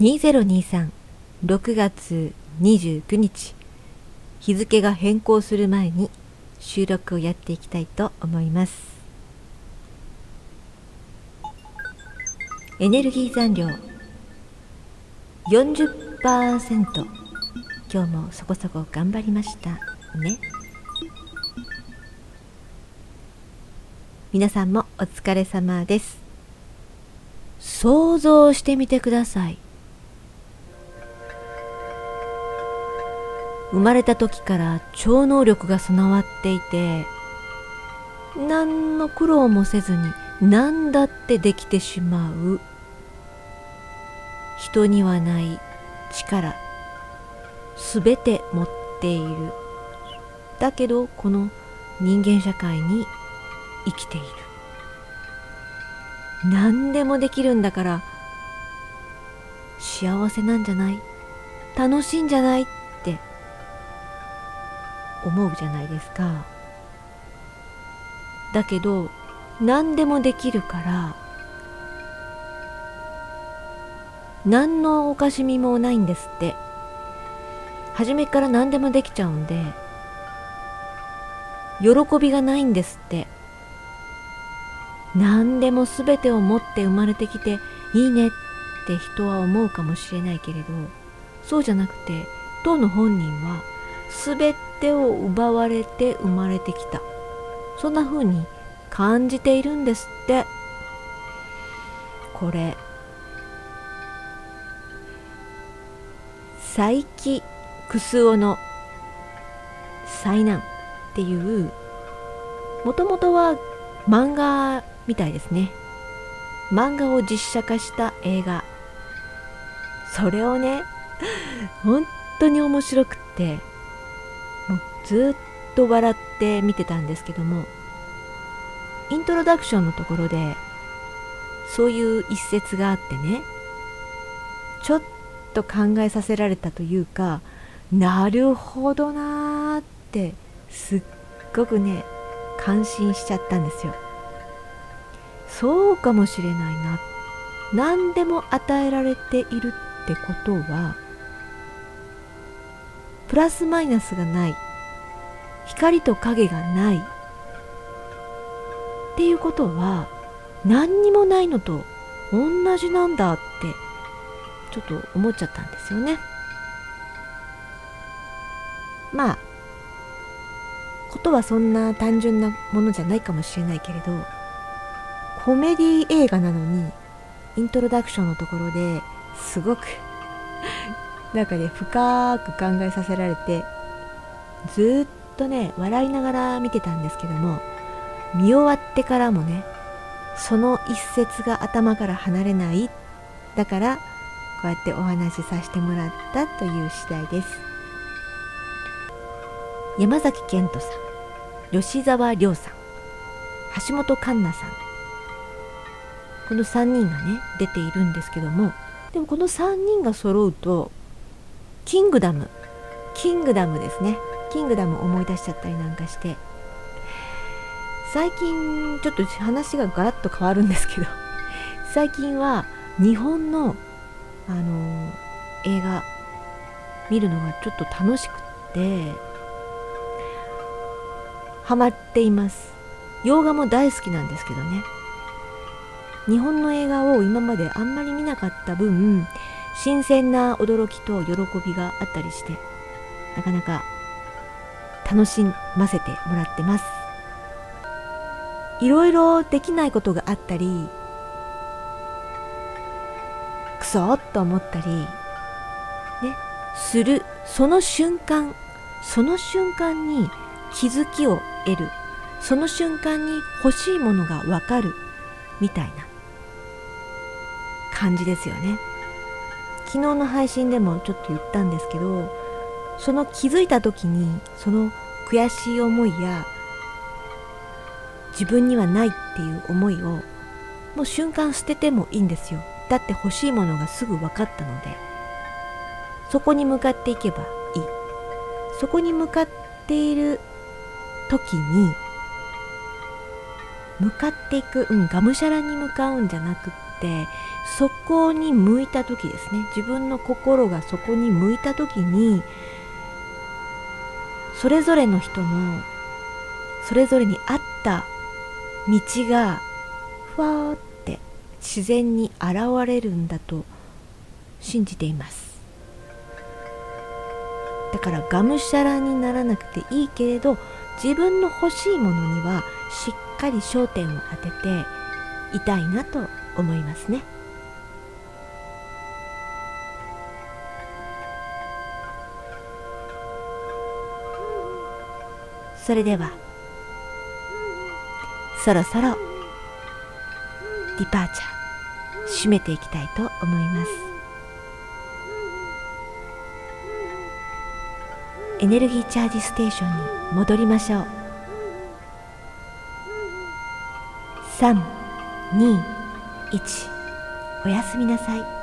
2023 6月29日。日付が変更する前に収録をやっていきたいと思います。エネルギー残量。40%今日もそこそこ頑張りましたね。皆さんもお疲れ様です。想像してみてください。生まれた時から超能力が備わっていて何の苦労もせずに何だってできてしまう。人にはない力。すべて持っている。だけどこの人間社会に生きている。何でもできるんだから幸せなんじゃない？楽しいんじゃない？思うじゃないですか。だけど何でもできるから何のおかしみもないんですって。初めから何でもできちゃうんで喜びがないんですって。何でも全てを持って生まれてきていいねって人は思うかもしれないけれどそうじゃなくて当の本人は全てを奪われて生まれてきた。そんな風に感じているんですって。これ佐伯楠尾の災難っていうもともとは漫画みたいですね。漫画を実写化した映画。それをね本当に面白くって。ずっと笑って見てたんですけどもイントロダクションのところでそういう一節があってねちょっと考えさせられたというかなるほどなーってすっごくね感心しちゃったんですよ。そうかもしれないな。何でも与えられているってことはプラスマイナスがない。光と影がない。っていうことは何にもないのと同じなんだってちょっと思っちゃったんですよね。まあことはそんな単純なものじゃないかもしれないけれどコメディ映画なのにイントロダクションのところですごくなんかね深く考えさせられてずっとね笑いながら見てたんですけども見終わってからもねその一節が頭から離れない。だからこうやってお話しさせてもらったという次第です。山崎賢人さん吉沢亮さん橋本環奈さん。この3人がね出ているんですけどもでもこの3人が揃うとキングダムキングダムですね。キングダム思い出しちゃったりなんかして。最近ちょっと話がガラッと変わるんですけど。最近は日本のあの映画見るのがちょっと楽しくって。ハマっています。洋画も大好きなんですけどね。日本の映画を今まであんまり見なかった分新鮮な驚きと喜びがあったりして。なかなか楽しませてもらってます。いろいろできないことがあったりクソっと思ったりねするその瞬間その瞬間に気づきを得るその瞬間に欲しいものがわかるみたいな感じですよね。昨日の配信でもちょっと言ったんですけどその気づいた時にその悔しい思いや自分にはないっていう思いをもう瞬間捨ててもいいんですよ。だって欲しいものがすぐ分かったので。そこに向かっていけばいい。そこに向かっている時に向かっていく、うん、がむしゃらに向かうんじゃなくってそこに向いた時ですね。自分の心がそこに向いた時にそれぞれの人のそれぞれに合った道がふわーって自然に現れるんだと信じていますだからがむしゃらにならなくていいけれど自分の欲しいものにはしっかり焦点を当てていたいなと思いますね。それでは。そろそろ。ディパーチャー。締めていきたいと思います。エネルギーチャージステーションに戻りましょう。321おやすみなさい。